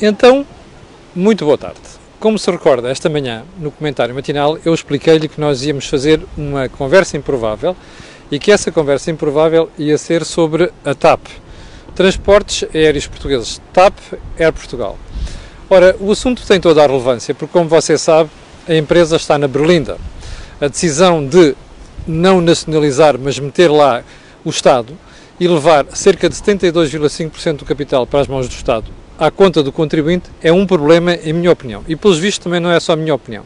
Então, muito boa tarde. Como se recorda, esta manhã, no comentário matinal, eu expliquei-lhe que nós íamos fazer uma conversa improvável e que essa conversa improvável ia ser sobre a TAP, Transportes Aéreos Portugueses, TAP Air Portugal. Ora, o assunto tem toda a relevância, porque, como você sabe, a empresa está na Berlinda. A decisão de não nacionalizar, mas meter lá o Estado e levar cerca de 72,5% do capital para as mãos do Estado à conta do contribuinte é um problema, em minha opinião. E, pelos vistos, também não é só a minha opinião.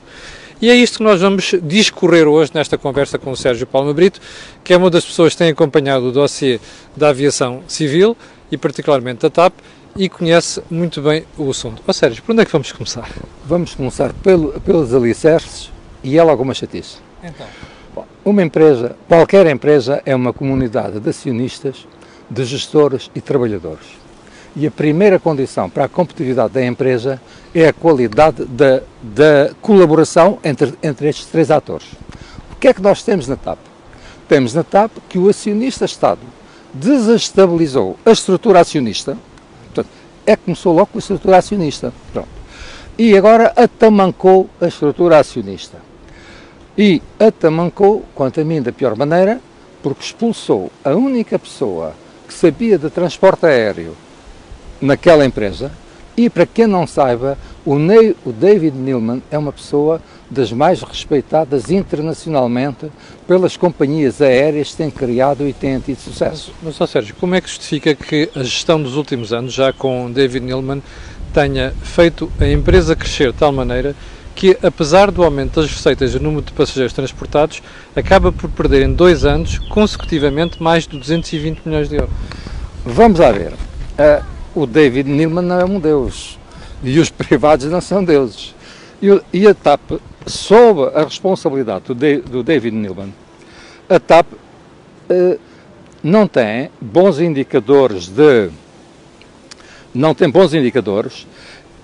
E é isto que nós vamos discorrer hoje nesta conversa com o Sérgio Palma Brito, que é uma das pessoas que tem acompanhado o dossiê da aviação civil e particularmente da TAP e conhece muito bem o assunto. Ó oh, Sérgio, por onde é que vamos começar? Vamos começar pelo, pelos alicerces e é logo uma chatice. Então. Bom, uma empresa, qualquer empresa, é uma comunidade de acionistas, de gestores e trabalhadores e a primeira condição para a competitividade da empresa é a qualidade da, da colaboração entre, entre estes três atores. O que é que nós temos na TAP? Temos na TAP que o acionista Estado desestabilizou a estrutura acionista, portanto, é que começou logo com a estrutura acionista, pronto. E agora atamancou a estrutura acionista. E atamancou, quanto a mim, da pior maneira, porque expulsou a única pessoa que sabia de transporte aéreo naquela empresa. E para quem não saiba, o, Ney, o David Neilman é uma pessoa das mais respeitadas internacionalmente pelas companhias aéreas que têm criado e têm tido sucesso. Mas, mas Sérgio, como é que justifica que a gestão dos últimos anos, já com David Neilman, tenha feito a empresa crescer de tal maneira que, apesar do aumento das receitas e do número de passageiros transportados, acaba por perder em dois anos, consecutivamente, mais de 220 milhões de euros? Vamos lá ver. Uh, o David Neilman não é um deus e os privados não são deuses. E, a TAP, sob a responsabilidade do, David Neilman, a TAP eh, não tem bons indicadores de. Não tem bons indicadores,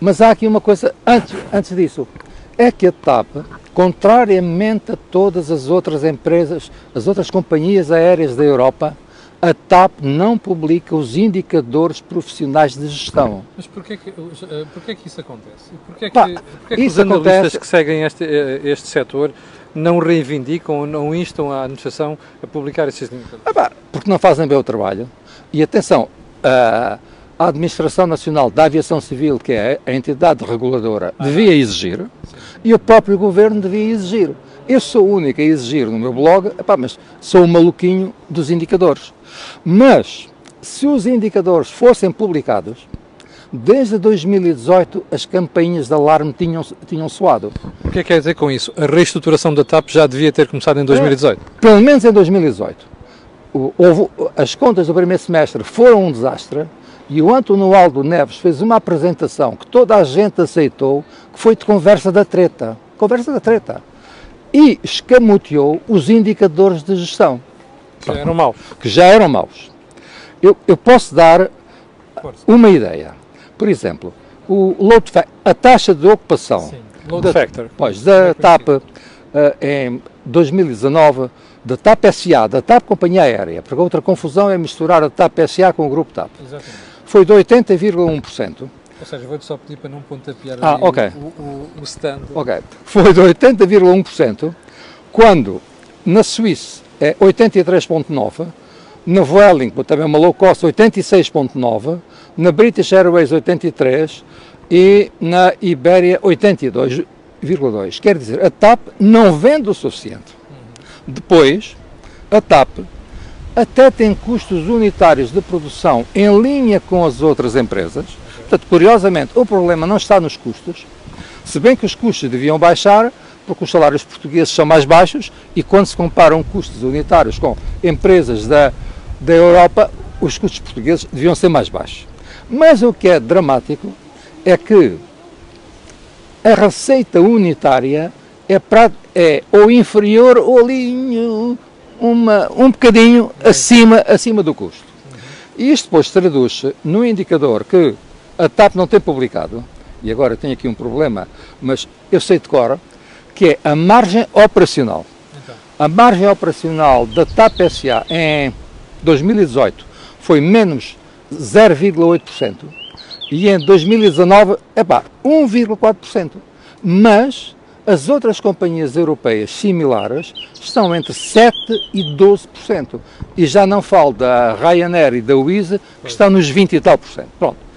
mas há aqui uma coisa antes, antes disso. É que a TAP, contrariamente a todas as outras empresas, as outras companhias aéreas da Europa, a TAP não publica os indicadores profissionais de gestão. Mas porquê que, eh, porquê que isso acontece? Porquê que, porquê que os analistas acontece... que seguem este, eh, este setor não reivindicam, não instam a administração a publicar esses indicadores? Ah, porque não fazem bem o trabalho. E atenção, a, a Administração Nacional da Aviação Civil, que é a entidade reguladora, ah, devia exigir sim. e o próprio Governo devia exigir. Eu sou o único a exigir no meu blog, epá, mas sou o maluquinho dos indicadores. Mas, se os indicadores fossem publicados, desde 2018 as campainhas de alarme tinham, tinham soado. O que é que quer dizer com isso? A reestruturação da TAP já devia ter começado em 2018? É, pelo menos em 2018. O, houve, as contas do primeiro semestre foram um desastre e o António Aldo Neves fez uma apresentação que toda a gente aceitou, que foi de conversa da treta. Conversa da treta e escamoteou os indicadores de gestão. Que já eram maus. Que já eram maus. Eu, eu posso dar uma ideia. Por exemplo, o load a taxa de ocupação Sim, load da, factor. Pois, da TAP uh, em 2019, da TAP SA, da TAP Companhia Aérea, porque outra confusão é misturar a TAP SA com o grupo TAP. Exatamente. Foi de 80,1%. Ou seja, vou-te só pedir para não pontapear ah, okay. o, o, o stand. Ok. Foi de 80,1%, quando na Suíça é 83,9%, na Vueling, também uma low cost, 86,9%, na British Airways 83% e na Ibéria 82,2%. Quer dizer, a TAP não vende o suficiente. Depois, a TAP até tem custos unitários de produção em linha com as outras empresas, Portanto, curiosamente, o problema não está nos custos, se bem que os custos deviam baixar, porque os salários portugueses são mais baixos e quando se comparam custos unitários com empresas da, da Europa, os custos portugueses deviam ser mais baixos. Mas o que é dramático é que a receita unitária é, pra, é ou inferior ou ali uma, um bocadinho acima, acima do custo. E isto depois traduz-se no indicador que a TAP não tem publicado, e agora tenho aqui um problema, mas eu sei de cor, que é a margem operacional. Então. A margem operacional da TAP SA em 2018 foi menos 0,8% E em 2019, epá, 1,4%. Mas as outras companhias europeias similares estão entre 7% e 12%. E já não falo da Ryanair e da Wizz, que estão nos 20 e tal por cento. Pronto.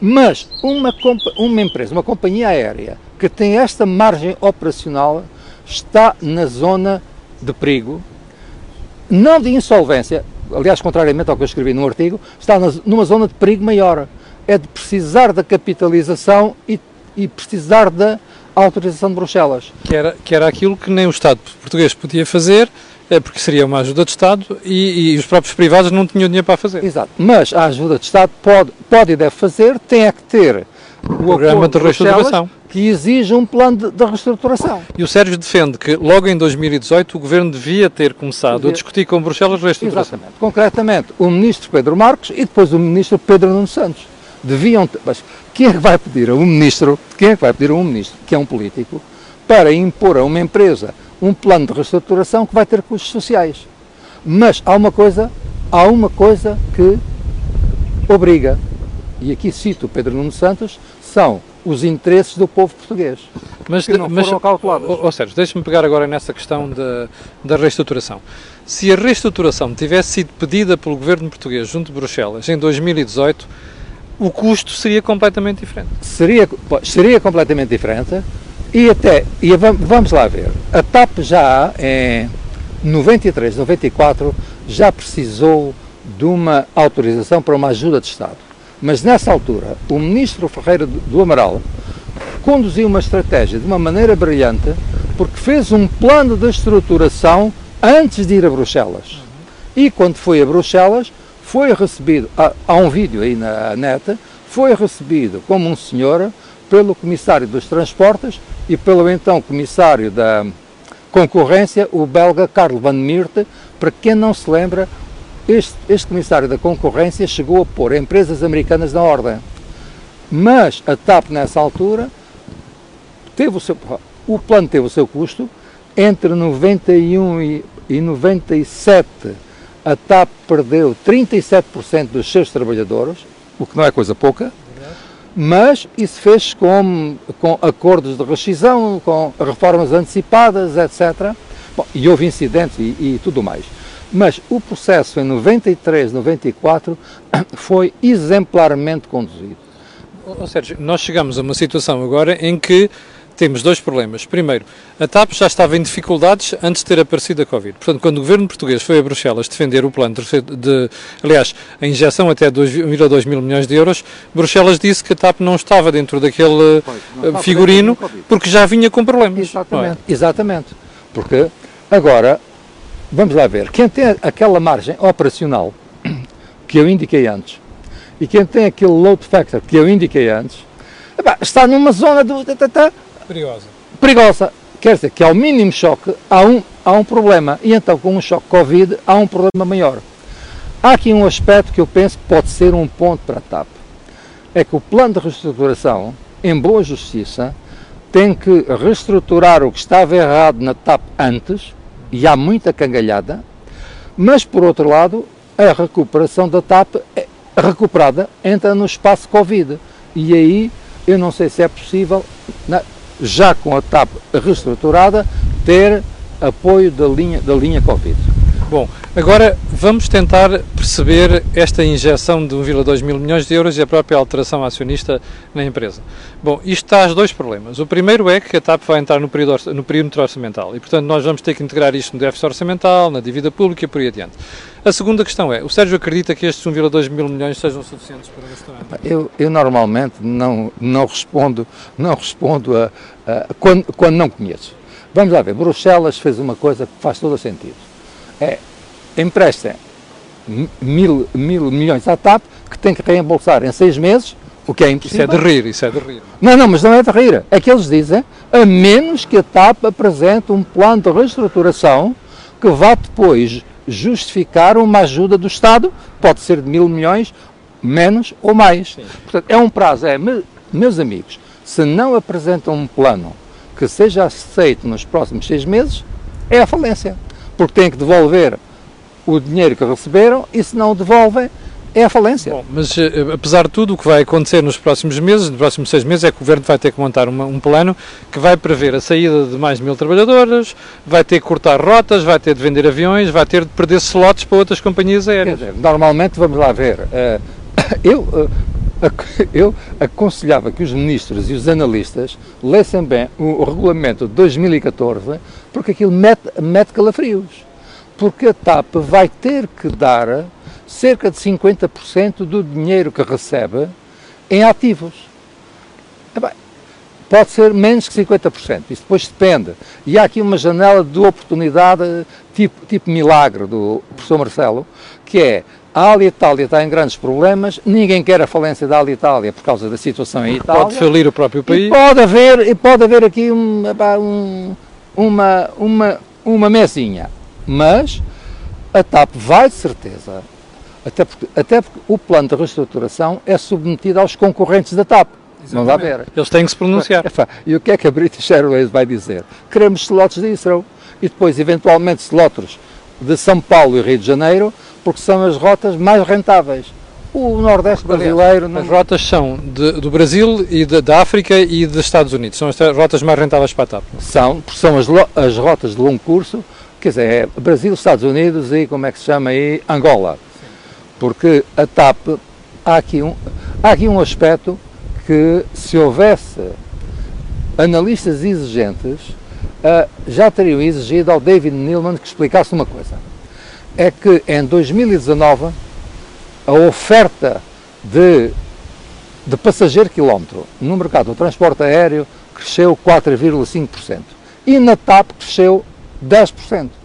Mas uma, uma empresa, uma companhia aérea, que tem esta margem operacional, está na zona de perigo, não de insolvência, aliás, contrariamente ao que eu escrevi no artigo, está numa zona de perigo maior. É de precisar da capitalização e, e precisar da autorização de Bruxelas. Que era, que era aquilo que nem o Estado português podia fazer, é porque seria uma ajuda de Estado e, e, os próprios privados não tinham dinheiro para fazer. Exato. Mas a ajuda de Estado pode, pode e deve fazer, tem é que ter o programa de, reestruturação que exige um plano de, de, reestruturação. E o Sérgio defende que logo em 2018 o Governo devia ter começado devia. a discutir com Bruxelas a reestruturação. Exatamente. Concretamente, o Ministro Pedro Marcos e depois o Ministro Pedro Nuno Santos. Deviam ter, mas quem é que vai pedir a um Ministro, quem é que vai pedir a um Ministro, que é um político, para impor a uma empresa um plano de reestruturação que vai ter custos sociais? Mas há uma coisa, há uma coisa que obriga, e aqui cito o Pedro Nuno Santos, são os interesses do povo português. Mas, que não mas, foram calculados. Ou, ou seja, deixe-me pegar agora nessa questão da, da reestruturação. Se a reestruturação tivesse sido pedida pelo governo português junto de Bruxelas em 2018, o custo seria completamente diferente. Seria, seria completamente diferente e até, e vamos lá ver, a TAP já em 93, 94, já precisou de uma autorização para uma ajuda de Estado mas nessa altura, o ministro Ferreira do Amaral conduziu uma estratégia de uma maneira brilhante, porque fez um plano de estruturação antes de ir a Bruxelas. E quando foi a Bruxelas, foi recebido, há, um vídeo aí na net, foi recebido como um senhor pelo comissário dos transportes e pelo então comissário da concorrência, o belga Carlo Van Miert, para quem não se lembra, este, este comissário da concorrência chegou a pôr empresas americanas na ordem. Mas a TAP, nessa altura, teve o seu, o plano teve o seu custo. Entre 91 e, e 97, a TAP perdeu 37% dos seus trabalhadores, o que não é coisa pouca, mas isso fez com, com acordos de rescisão, com reformas antecipadas, etc. Bom, e houve incidentes e, e tudo mais. Mas o processo em 93, 94 foi exemplarmente conduzido. Ou seja, nós chegamos a uma situação agora em que temos dois problemas. Primeiro, a TAP já estava em dificuldades antes de ter aparecido a Covid. Portanto, quando o governo português foi a Bruxelas defender o plano de, de aliás, a injeção até 2,2 mil milhões de euros, Bruxelas disse que a TAP não estava dentro daquele pois, eh, figurino porque já vinha com problemas. Exatamente, é? exatamente. Porque agora Vamos lá ver. Quem tem aquela margem operacional que eu indiquei antes e quem tem aquele load factor que eu indiquei antes está numa zona de, perigosa. perigosa. Quer dizer que ao mínimo choque há um, há um problema e então com um choque Covid há um problema maior. Há aqui um aspecto que eu penso que pode ser um ponto para a TAP. É que o plano de reestruturação, em boa justiça, tem que reestruturar o que estava errado na TAP antes e há muita cangalhada, mas por outro lado, a recuperação da TAP é recuperada entra no espaço Covid. E aí eu não sei se é possível, já com a TAP reestruturada, ter apoio da linha, da linha Covid. Bom, agora vamos tentar perceber esta injeção de 1,2 mil milhões de euros e a própria alteração acionista na empresa. Bom, isto traz dois problemas. O primeiro é que a TAP vai entrar no, período, no perímetro orçamental e, portanto, nós vamos ter que integrar isto no déficit orçamental, na dívida pública e por aí adiante. A segunda questão é, o Sérgio acredita que estes 1,2 mil milhões sejam suficientes para o restaurante? Eu, eu normalmente não, não respondo, não respondo a, a quando, quando não conheço. Vamos lá ver, Bruxelas fez uma coisa que faz todo o sentido é, empresta mil, mil milhões à TAP, que tem que reembolsar em seis meses, o que é impossível. Isso é de rir, isso é de rir. Não, não, mas não é de rir. É que eles dizem, a menos que a TAP apresente um plano de reestruturação que vá depois justificar uma ajuda do Estado, pode ser de mil milhões, menos ou mais. Sim. Portanto, é um prazo, é, meus amigos, se não apresentam um plano que seja aceito nos próximos seis meses, é a falência porque têm que devolver o dinheiro que receberam e se não devolvem, é a falência. Bom, mas uh, apesar de tudo, o que vai acontecer nos próximos meses, nos próximos seis meses, é que o Governo vai ter que montar uma, um plano que vai prever a saída de mais mil trabalhadores, vai ter que cortar rotas, vai ter de vender aviões, vai ter de perder slots para outras companhias aéreas. Dizer, normalmente, vamos lá ver, uh, eu, eu aconselhava que os ministros e os analistas lessem bem o, o regulamento de 2014, porque aquilo mete, mete calafrios. Porque a TAP vai ter que dar cerca de 50% do dinheiro que recebe em ativos. Pode ser menos que 50%, isso depois depende. E há aqui uma janela de oportunidade tipo, tipo milagre do professor Marcelo, que é a Alitalia está em grandes problemas, ninguém quer a falência da Alitalia por causa da situação em Itália. Pode falir o próprio país. E pode haver, e pode haver aqui um, um, uma, uma, uma mesinha. Mas a TAP vai de certeza até porque, até porque o plano de reestruturação é submetido aos concorrentes da TAP. Vamos lá ver. Eles têm que se pronunciar. E o que é que a British Airways vai dizer? Queremos slots de Israel e depois, eventualmente, slots de São Paulo e Rio de Janeiro, porque são as rotas mais rentáveis. O Nordeste brasileiro. Não... As rotas são de, do Brasil e de, da África e dos Estados Unidos. São as rotas mais rentáveis para a TAP. São, porque são as, as rotas de longo curso, quer dizer, é Brasil, Estados Unidos e como é que se chama aí? Angola porque a TAP, há aqui um, há aqui um aspecto que se houvesse analistas exigentes, uh, já teriam exigido ao David Neilman que explicasse uma coisa. É que em 2019 a oferta de, de passageiro quilómetro no mercado do transporte aéreo cresceu 4,5% e na TAP cresceu 10%.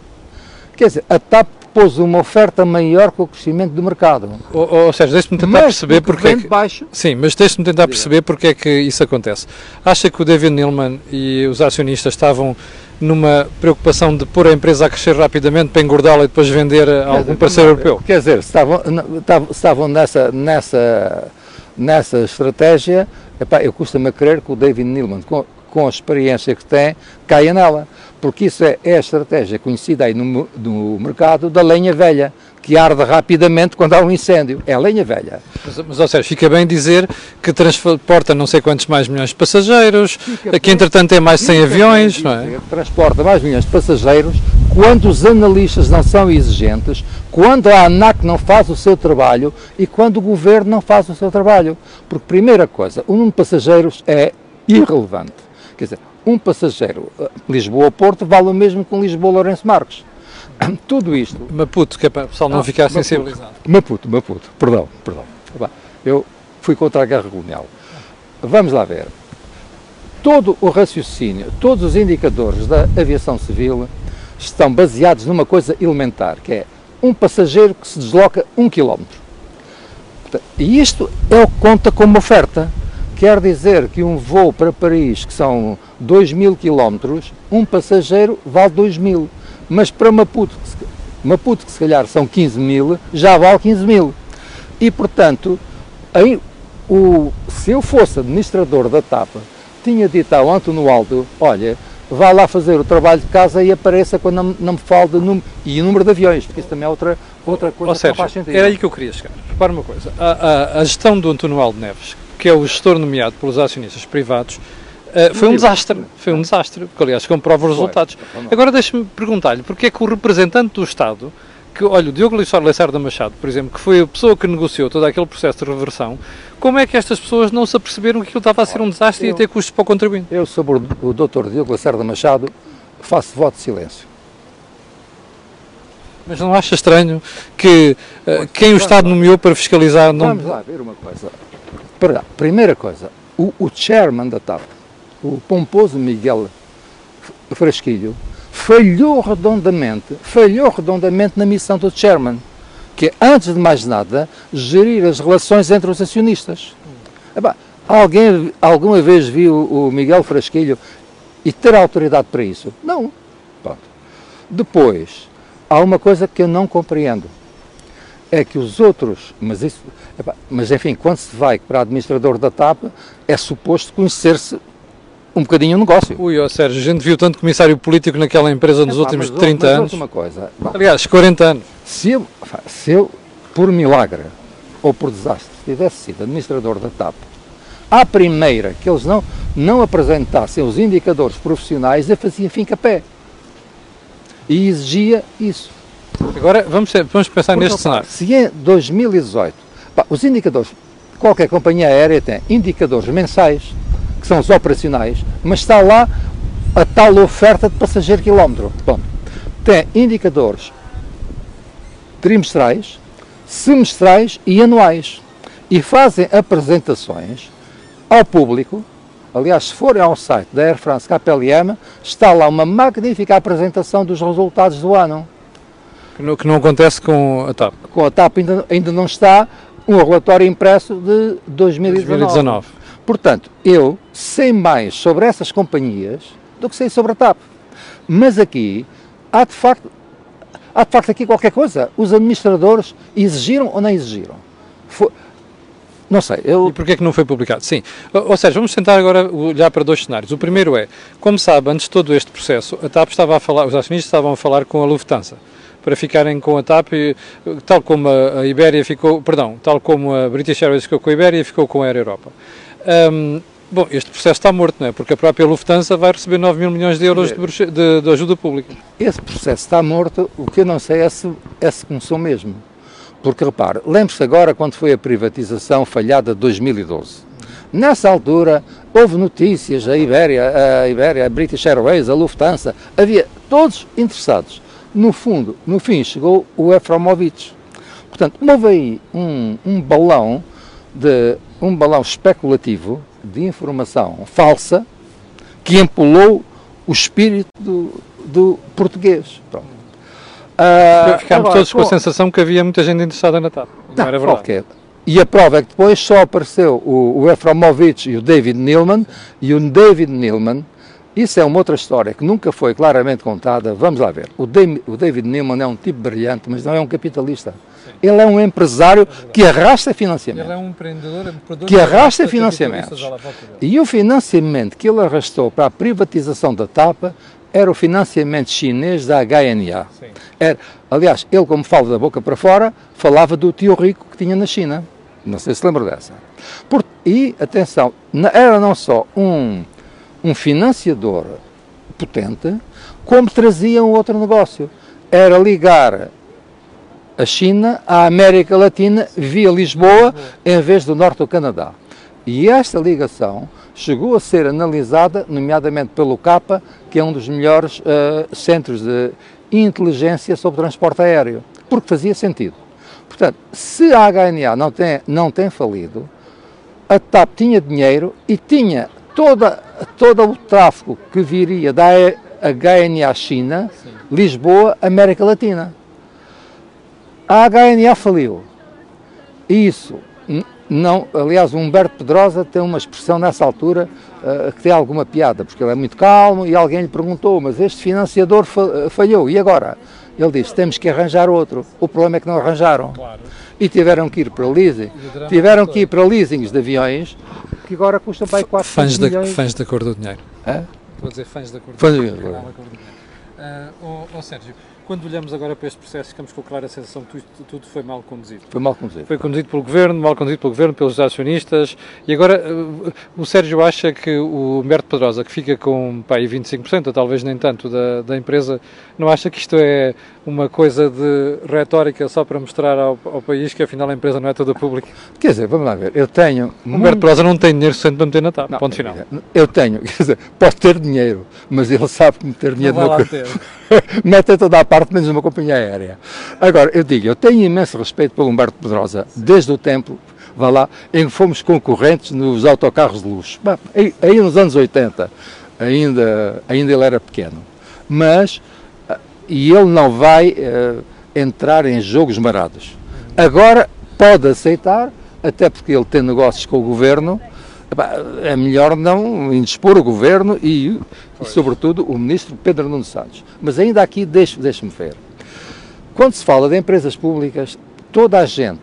Quer dizer, a TAP pôs uma oferta maior que o crescimento do mercado. Ou, ou seja, deixe-me tentar mas, perceber porque é que, baixo. Sim, mas deixe-me tentar perceber porque é que isso acontece. Acha que o David Neilman e os acionistas estavam numa preocupação de pôr a empresa a crescer rapidamente para engordá-la e depois vender a algum parceiro europeu? Quer dizer, estavam, estavam nessa, nessa, nessa estratégia, epá, eu custa-me a crer que o David Neilman, com, com a experiência que tem, caia nela porque isso é, é a estratégia conhecida aí no, no, mercado da lenha velha, que arde rapidamente quando há um incêndio. É a lenha velha. Mas, mas ou seja, fica bem dizer que transporta não sei quantos mais milhões de passageiros, fica que entretanto tem mais 100 aviões, não é? Transporta mais milhões de passageiros quando os analistas não são exigentes, quando a ANAC não faz o seu trabalho e quando o governo não faz o seu trabalho. Porque, primeira coisa, o número de passageiros é irrelevante. Quer dizer, um passageiro eh, Lisboa-Porto vale o mesmo que um Lisboa-Lourenço Marques. Tudo isto. Maputo, que é para o pessoal não ah, ficar Maputo, sensibilizado. Maputo, Maputo, perdão, perdão. Eu fui contra a guerra colonial. Vamos lá ver. Todo o raciocínio, todos os indicadores da aviação civil estão baseados numa coisa elementar, que é um passageiro que se desloca um quilómetro. E isto é o que conta como oferta. Quer dizer que um voo para Paris, que são 2 mil quilómetros, um passageiro vale 2 mil. Mas para Maputo, que se, Maputo, que se calhar são 15 mil, já vale 15 mil. E, portanto, aí, o, se eu fosse administrador da TAP, tinha dito ao António Aldo, olha, vá lá fazer o trabalho de casa e apareça quando não, não me fale de número, e o número de aviões, porque isso também é outra, outra coisa Ou seja, que faz sentido. Era aí que eu queria chegar. Repara uma coisa, a, a, a gestão do António Aldo Neves, que é o gestor nomeado pelos acionistas privados, uh, foi um desastre. Foi um desastre, porque aliás comprova os resultados. Agora deixe-me perguntar-lhe, porque é que o representante do Estado, que, olha, o Diogo Lacerda Machado, por exemplo, que foi a pessoa que negociou todo aquele processo de reversão, como é que estas pessoas não se aperceberam que aquilo estava a ser um desastre eu, e a ter custos para o contribuinte? Eu, sobre o, o Dr. Diogo Lacerda Machado, faço voto de silêncio. Mas não acha estranho que uh, quem o Estado nomeou para fiscalizar não... Vamos lá ver uma coisa. Primeira coisa, o, o chairman da TAP, o pomposo Miguel Frasquilho, falhou redondamente, falhou redondamente na missão do chairman, que é, antes de mais nada, gerir as relações entre os acionistas. Alguém alguma vez viu o Miguel Frasquilho e ter autoridade para isso? Não. Pronto. Depois, há uma coisa que eu não compreendo é que os outros, mas isso, mas enfim, quando se vai para administrador da TAP, é suposto conhecer-se um bocadinho o negócio. Ui, ó Sérgio, a gente viu tanto comissário político naquela empresa nos é, últimos mas, 30 mas, anos. uma coisa. Aliás, 40 anos. Se eu, se eu, por milagre, ou por desastre, tivesse sido administrador da TAP, à primeira que eles não, não apresentassem os indicadores profissionais, eu fazia fim a pé. E exigia isso. Agora vamos, vamos pensar neste cenário. Se em 2018, pá, os indicadores, qualquer companhia aérea tem indicadores mensais, que são os operacionais, mas está lá a tal oferta de passageiro quilómetro. Bom, tem indicadores trimestrais, semestrais e anuais. E fazem apresentações ao público. Aliás, se forem ao site da Air France KPLM, está lá uma magnífica apresentação dos resultados do ano. Que não, que não acontece com a TAP. Com a TAP ainda, ainda não está um relatório impresso de 2019. 2019. Portanto, eu sei mais sobre essas companhias do que sei sobre a TAP. Mas aqui há de facto, há de facto aqui qualquer coisa. Os administradores exigiram ou não exigiram? Foi, não sei. Eu... E porquê é que não foi publicado? Sim. Ou seja, vamos tentar agora olhar para dois cenários. O primeiro é, como sabe, antes de todo este processo, a TAP estava a falar, os acionistas estavam a falar com a Lufthansa para ficarem com a TAP, tal como a Ibéria ficou, perdão, tal como a British Airways ficou com a Ibéria, ficou com a Air Europa. Um, bom, este processo está morto, não é? Porque a própria Lufthansa vai receber 9 mil milhões de euros de, de, de ajuda pública. Esse processo está morto, o que eu não sei é se, é se começou mesmo. Porque repare, lembre-se agora quando foi a privatização falhada de 2012. Nessa altura houve notícias, a Ibéria, a Ibéria, a British Airways, a Lufthansa, havia todos interessados no fundo, no fim, chegou o Efromovich. Portanto, houve aí um, um balão de um balão especulativo de informação falsa que empolou o espírito do, do português. Pronto. Uh, Ficámos todos com a sensação que havia muita gente interessada na TAP. Não, não era verdade. E a prova é que depois só apareceu o, o e o David Neilman, e o David Neilman isso é uma outra história que nunca foi claramente contada. Vamos lá ver. O, David Newman é um tipo brilhante, mas não é um capitalista. Ele é um empresário é que arrasta financiamento. Ele é um empreendedor, um que arrasta financiamentos. E o financiamento que ele arrastou para a privatização da TAP era o financiamento chinês da HNA. Era, aliás, ele, como fala da boca para fora, falava do tio rico que tinha na China. Não sei se lembra dessa. Por, e, atenção, era não só um um financiador potente, como trazia um outro negócio. Era ligar a China à América Latina via Lisboa, em vez do norte do Canadá. E esta ligação chegou a ser analisada, nomeadamente pelo CAPA, que é um dos melhores uh, centros de inteligência sobre transporte aéreo, porque fazia sentido. Portanto, se a HNA não tem, não tem falido, a TAP tinha dinheiro e tinha toda, todo o tráfego que viria da HNA China, Sim. Lisboa, América Latina. A HNA faliu. Isso não, aliás, o Humberto Pedrosa tem uma expressão nessa altura uh, que tem alguma piada, porque ele é muito calmo e alguém lhe perguntou, mas este financiador falhou, e agora? Ele disse, temos que arranjar outro. O problema é que não arranjaram. Claro. E tiveram que ir para leasing. Tiveram que ir para leasings de aviões que agora custam para aí 4 fãs da, milhões. Fãs da cor do dinheiro. Hã? Estou a dizer fãs da cor do fãs dinheiro. Da cor. do dinheiro. Uh, oh, oh, Sérgio, quando olhamos agora para este processo, ficamos com a clara sensação que tudo, tudo, foi mal conduzido. Foi mal conduzido. Foi conduzido pelo governo, mal conduzido pelo governo, pelos acionistas. E agora uh, o Sérgio acha que o Humberto Pedrosa, que fica com pá, 25%, ou talvez nem tanto, da, da empresa, não acha que isto é uma coisa de retórica só para mostrar ao, ao, país que afinal a empresa não é toda pública? Quer dizer, vamos lá ver, eu tenho... O Humberto Pedrosa não tem dinheiro suficiente para meter na TAP, ponto final. Eu tenho, quer dizer, pode ter dinheiro, mas ele sabe que meter dinheiro... Não vai ter. Mete toda a parte, menos uma companhia aérea. Agora, eu digo, eu tenho imenso respeito pelo Humberto Pedrosa, desde o tempo vá lá, em que fomos concorrentes nos autocarros de luxo. Aí, aí nos anos 80, ainda, ainda ele era pequeno. Mas e ele não vai uh, entrar em jogos marados. Agora pode aceitar, até porque ele tem negócios com o governo, é melhor não indispor o governo e, e, sobretudo, o ministro Pedro Nuno Santos. Mas ainda aqui, deixe-me deixe ver. Quando se fala de empresas públicas, toda a gente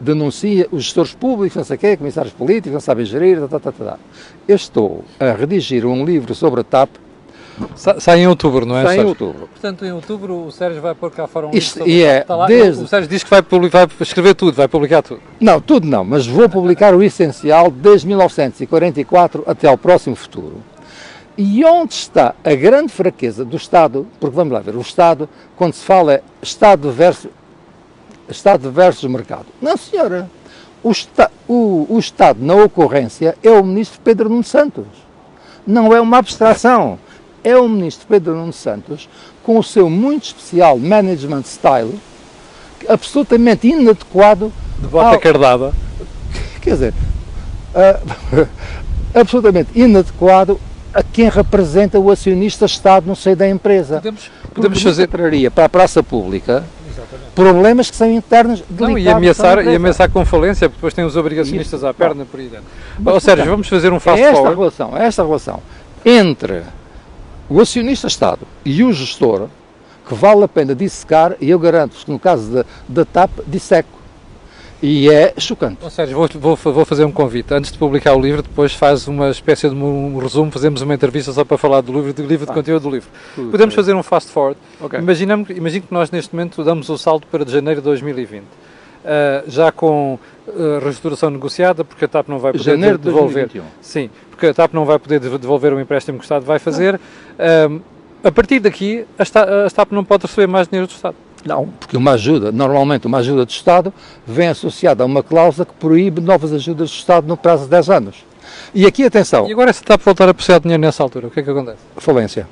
denuncia os gestores públicos, não sei o quê, comissários políticos, não sabem gerir, tá, tá, tá, tá. Eu estou a redigir um livro sobre a TAP Sa- Sai em outubro, não é? Sai em outubro. Portanto, em outubro o Sérgio vai pôr cá fora um Isto- livro sobre e o é. Está lá, desde- O Sérgio diz que vai, publicar, vai escrever tudo, vai publicar tudo. Não, tudo não, mas vou publicar o essencial desde 1944 até ao próximo futuro. E onde está a grande fraqueza do Estado? Porque vamos lá ver, o Estado, quando se fala é Estado versus, Estado versus mercado. Não, senhora. O, esta, o, o Estado, na ocorrência, é o ministro Pedro Nuno Santos. Não é uma abstração. É o ministro Pedro Nuno Santos, com o seu muito especial management style, absolutamente inadequado De bota ao- cardada. quer dizer, ah, absolutamente inadequado a quem representa o acionista-Estado no seio da empresa. Podemos, podemos fazer. traria para a praça pública problemas que são internos Não, e ameaçar, e ameaçar com falência, porque depois tem os obrigacionistas Isso, à perna por aí dentro. Mas, Ó Sérgio, vamos fazer um É fast esta forward. relação, é esta relação entre o acionista-Estado e o gestor que vale a pena dissecar, e eu garanto-vos que no caso da, da TAP, disseco. E é chocante. Ó Sérgio, vou, vou, vou fazer um convite. Antes de publicar o livro, depois faz uma espécie de um resumo, fazemos uma entrevista só para falar do livro, do livro, de Ah. conteúdo do livro. Podemos fazer um fast forward. Ok. Imaginamos, imagino que nós neste momento damos o salto para de janeiro de 2020. Ah, já com ah, reestruturação negociada, porque a TAP não vai poder Janeiro de devolver. 2021. Sim, porque a TAP não vai poder dev- devolver o empréstimo que o Estado vai fazer. Ahm, a partir daqui, a TAP não pode receber mais dinheiro do Estado. Não, porque uma ajuda, normalmente uma ajuda do Estado, vem associada a uma cláusula que proíbe novas ajudas do Estado no prazo de 10 anos. E aqui, atenção, E agora, se a TAP voltar a precisar de dinheiro nessa altura, o que é que acontece? falência.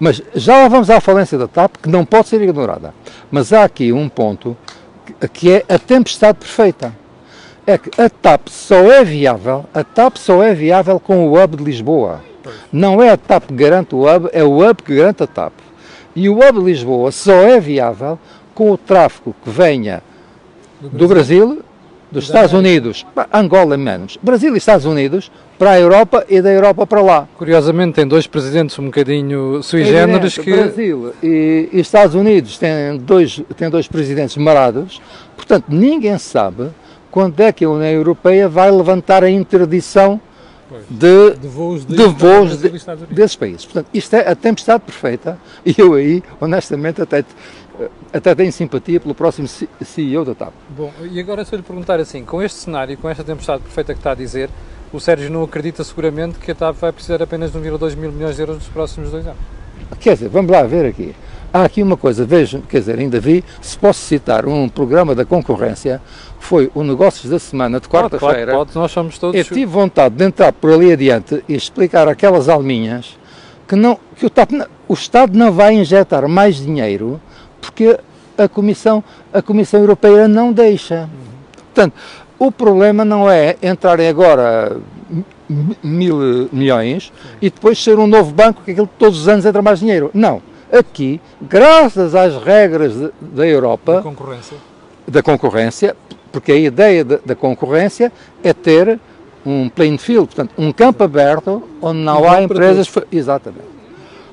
Mas já lá vamos à falência da TAP, que não pode ser ignorada. Mas há aqui um ponto que é a tempestade perfeita. É que a TAP só é viável, a TAP só é viável com o hub de Lisboa. Não é a TAP que garante o hub, é o hub que garante a TAP. E o hub de Lisboa só é viável com o tráfego que venha do Brasil, dos Estados Unidos, Angola menos, Brasil e Estados Unidos, para a Europa e da Europa para lá. Curiosamente, tem dois presidentes um bocadinho sui É generis que. Brasil e, e Estados Unidos têm dois, têm dois presidentes marados, portanto ninguém sabe quando é que a União Europeia vai levantar a interdição de, De voos de voos de- desses países. Portanto, isto é a tempestade perfeita e eu aí, honestamente, até, até tenho simpatia pelo próximo CEO da TAP. Bom, e agora se eu lhe perguntar assim, com este cenário, com esta tempestade perfeita que está a dizer, o Sérgio não acredita seguramente que a TAP vai precisar apenas de 1,2 mil milhões de euros nos próximos dois anos. Quer dizer, vamos lá ver aqui. Há aqui uma coisa, vejam, quer dizer, ainda vi, se posso citar um programa da concorrência, foi o Negócios da Semana de Claro, claro que quarta-feira. nós somos todos. Eu tive vontade de entrar por ali adiante e explicar aquelas alminhas que, não, que o, o Estado não vai injetar mais dinheiro porque a Comissão, a Comissão Europeia não deixa. Portanto, o problema não é entrarem agora mil milhões e depois ser um novo banco que aquilo todos os anos entra mais dinheiro. Não. Aqui, graças às regras de- da Europa, concorrência. da concorrência, porque a ideia da, da concorrência é ter um playing field, portanto, um campo aberto onde não há empresas. Exatamente.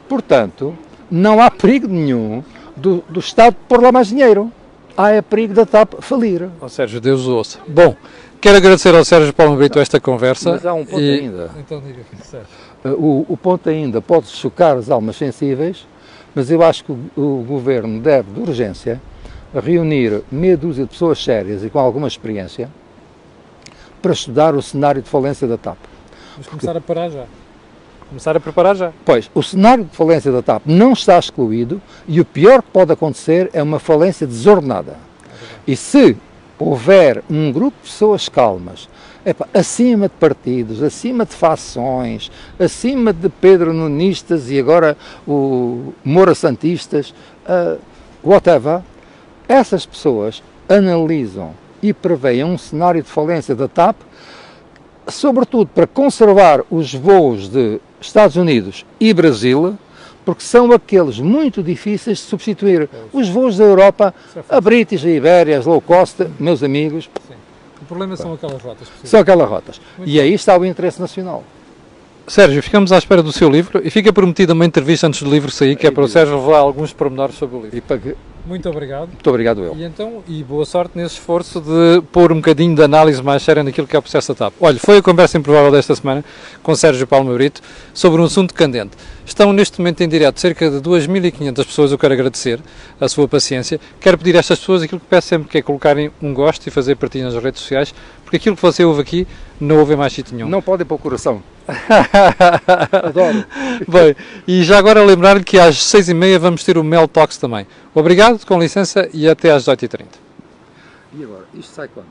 Portanto, não há perigo nenhum do, do Estado pôr lá mais dinheiro. Há é perigo da TAP falir. Ó Sérgio, Deus o ouça. Bom, quero agradecer ao Sérgio Paulo Brito esta conversa. Mas há um ponto e- ainda. Então diga, Sérgio. Uh, O, o ponto ainda pode chocar as almas sensíveis, mas eu acho que o, o Governo deve, de urgência, reunir meia dúzia de pessoas sérias e com alguma experiência para estudar o cenário de falência da TAP. Vamos começar a parar já. Começar a preparar já. Pois, o cenário de falência da TAP não está excluído e o pior que pode acontecer é uma falência desordenada. E se houver um grupo de pessoas calmas, epá, acima de partidos, acima de fações, acima de Pedro Nunistas e agora o Moura Santistas, ah, whatever, essas pessoas analisam e preveem um cenário de falência da TAP sobretudo para conservar os voos de Estados Unidos e Brasil, porque são aqueles muito difíceis de substituir. Os voos da Europa, a British, a Ibéria, as low cost, meus amigos, O problema são aquelas rotas. são aquelas rotas. E aí está o interesse nacional. Sérgio, ficamos à espera do seu livro e fica prometida uma entrevista antes do livro sair, que é para o Sérgio revelar alguns pormenores sobre o livro. Muito obrigado. Muito obrigado eu. E então, e boa sorte nesse esforço de pôr um bocadinho de análise mais séria naquilo que é o processo da TAP. Olha, foi a conversa improvável desta semana com Sérgio Palma Brito sobre um assunto candente. Estão neste momento em direto cerca de 2.500 pessoas, eu quero agradecer a sua paciência. Quero pedir a estas pessoas aquilo que peço sempre, que é colocarem um gosto e fazer partilha nas redes sociais, porque aquilo que você ouve aqui não ouve em mais sítio nenhum. Não pode ir para o coração. Adoro. Bem, e já agora lembrar-lhe que às seis e meia vamos ter o Mel Talks também. Obrigado, com licença, e até às 18h30. E agora, isto sai quando?